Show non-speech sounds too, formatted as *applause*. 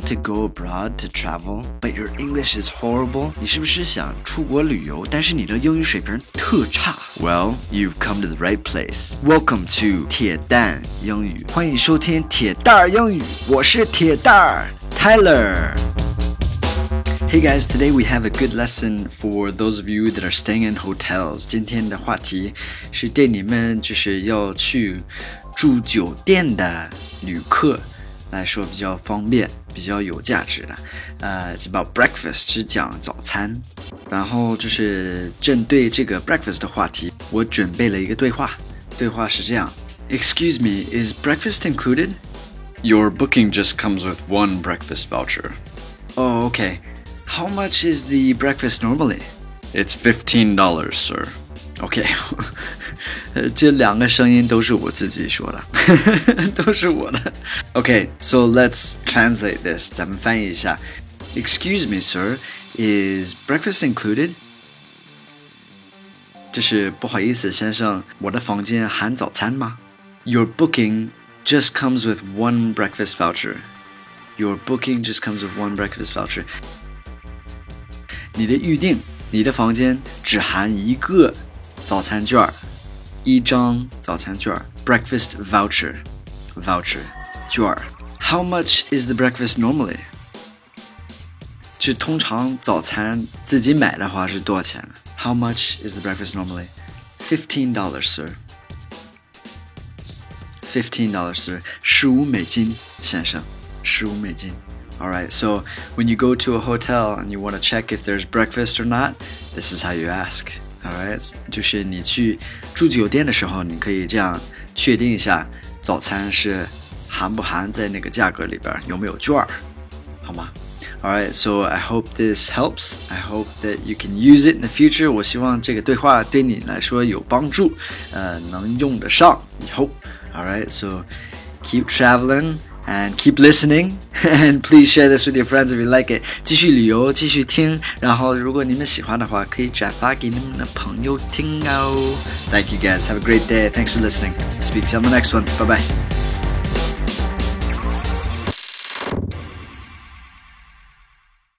want to go abroad to travel, but your English is horrible? 你是不是想出国旅游，但是你的英语水平特差？Well, you've come to the right place. Welcome to 铁蛋英语，欢迎收听铁蛋儿英语，我是铁蛋儿 Tyler。Hey guys, today we have a good lesson for those of you that are staying in hotels. 今天的话题是对你们就是要去住酒店的旅客来说比较方便、 比较有价值的。呃、uh,，It's about breakfast，是讲早餐。然后就是针对这个 breakfast 的话题，我准备了一个对话。对话是这样：Excuse me, is breakfast included? Your booking just comes with one breakfast voucher. Oh, okay. How much is the breakfast normally? It's fifteen dollars, sir. OK，呃，这两个声音都是我自己说的，都是我的。OK，so、okay, let's *laughs* *laughs* translate this，咱们翻译一下。Excuse me, sir, is breakfast included？就是不好意思，先生，我的房间含早餐吗？Your booking just comes with one breakfast voucher. Your booking just comes with one breakfast voucher. 你的预定，你的房间只含一个 早餐券，一张早餐券，breakfast voucher，voucher 券。How much is the breakfast normally？就通常早餐自己买的话是多少钱？How much is the breakfast normally? Fifteen dollars, sir. Fifteen dollars, sir. 十五美金，先生，十五美金。All right, so when you go to a hotel and you want to check if there's breakfast or not, this is how you ask. All right，就是你去住酒店的时候，你可以这样确定一下早餐是含不含在那个价格里边，有没有券儿，好吗？All right, so I hope this helps. I hope that you can use it in the future. 我希望这个对话对你来说有帮助，呃，能用得上以后。All right, so keep traveling and keep listening *laughs* and please share this with your friends if you like it 继续旅游继续听然后如果你们喜欢的话可以转发给你们的朋友听哦 Thank you guys have a great day thanks for listening speak to you on the next one bye bye